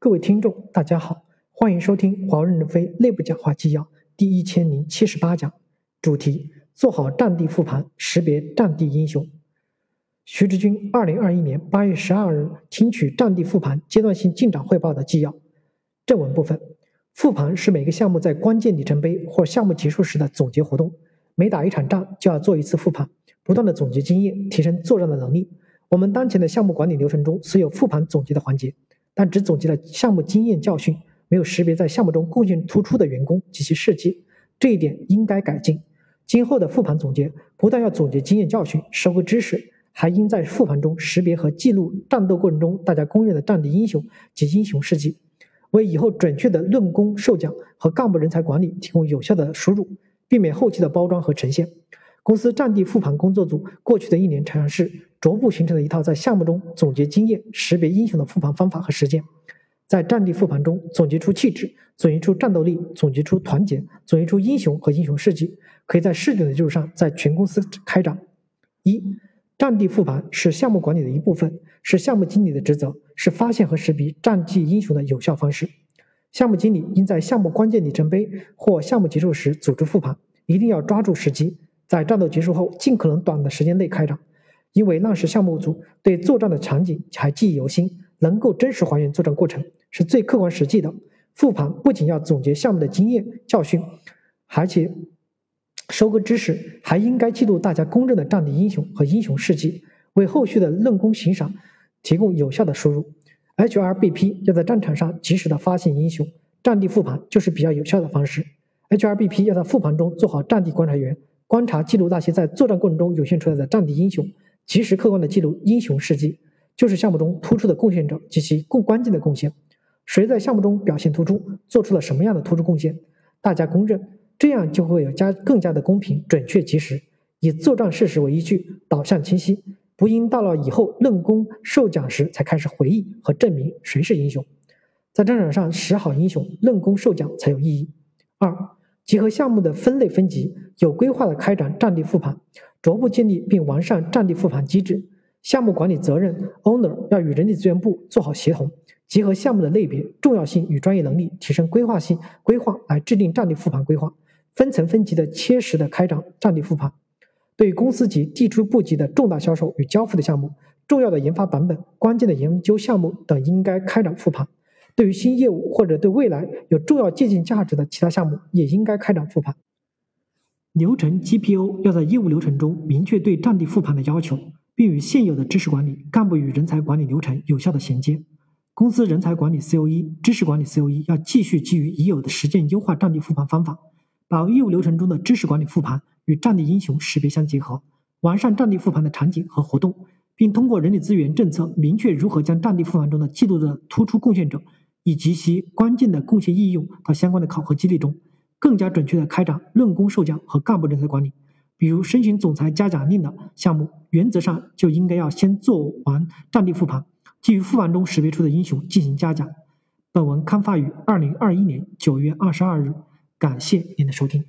各位听众，大家好，欢迎收听华润任飞内部讲话纪要第一千零七十八讲，主题：做好战地复盘，识别战地英雄。徐志军二零二一年八月十二日听取战地复盘阶段性进展汇报的纪要。正文部分：复盘是每个项目在关键里程碑或项目结束时的总结活动，每打一场仗就要做一次复盘，不断的总结经验，提升作战的能力。我们当前的项目管理流程中虽有复盘总结的环节，但只总结了项目经验教训，没有识别在项目中贡献突出的员工及其事迹，这一点应该改进。今后的复盘总结不但要总结经验教训、收获知识，还应在复盘中识别和记录战斗过程中大家公认的战地英雄及英雄事迹，为以后准确的论功授奖和干部人才管理提供有效的输入，避免后期的包装和呈现。公司战地复盘工作组过去的一年尝试，逐步形成了一套在项目中总结经验、识别英雄的复盘方法和实践。在战地复盘中，总结出气质，总结出战斗力，总结出团结，总结出英雄和英雄事迹，可以在试点的基础上，在全公司开展。一、战地复盘是项目管理的一部分，是项目经理的职责，是发现和识别战地英雄的有效方式。项目经理应在项目关键里程碑或项目结束时组织复盘，一定要抓住时机。在战斗结束后，尽可能短的时间内开展，因为那时项目组对作战的场景还记忆犹新，能够真实还原作战过程，是最客观实际的。复盘不仅要总结项目的经验教训，而且收割知识，还应该记录大家公认的战地英雄和英雄事迹，为后续的论功行赏提供有效的输入。HRBP 要在战场上及时的发现英雄，战地复盘就是比较有效的方式。HRBP 要在复盘中做好战地观察员。观察记录那些在作战过程中涌现出来的战地英雄，及时客观的记录英雄事迹，就是项目中突出的贡献者及其更关键的贡献。谁在项目中表现突出，做出了什么样的突出贡献，大家公认，这样就会有加更加的公平、准确、及时，以作战事实为依据，导向清晰，不应到了以后论功授奖时才开始回忆和证明谁是英雄。在战场上识好英雄，论功授奖才有意义。二。结合项目的分类分级，有规划的开展战地复盘，逐步建立并完善战地复盘机制。项目管理责任 owner 要与人力资源部做好协同，结合项目的类别、重要性与专业能力，提升规划性规划来制定战地复盘规划，分层分级的切实的开展战地复盘。对公司级、地区部级的重大销售与交付的项目、重要的研发版本、关键的研究项目等，应该开展复盘。对于新业务或者对未来有重要借鉴价值的其他项目，也应该开展复盘。流程 GPO 要在业务流程中明确对战地复盘的要求，并与现有的知识管理、干部与人才管理流程有效的衔接。公司人才管理 COE、知识管理 COE 要继续基于已有的实践优化战地复盘方法，把业务流程中的知识管理复盘与战地英雄识别相结合，完善战地复盘的场景和活动，并通过人力资源政策明确如何将战地复盘中的记录的突出贡献者。以及其关键的贡献应用到相关的考核激励中，更加准确的开展论功授奖和干部人才管理。比如申请总裁嘉奖令的项目，原则上就应该要先做完战地复盘，基于复盘中识别出的英雄进行嘉奖。本文刊发于二零二一年九月二十二日，感谢您的收听。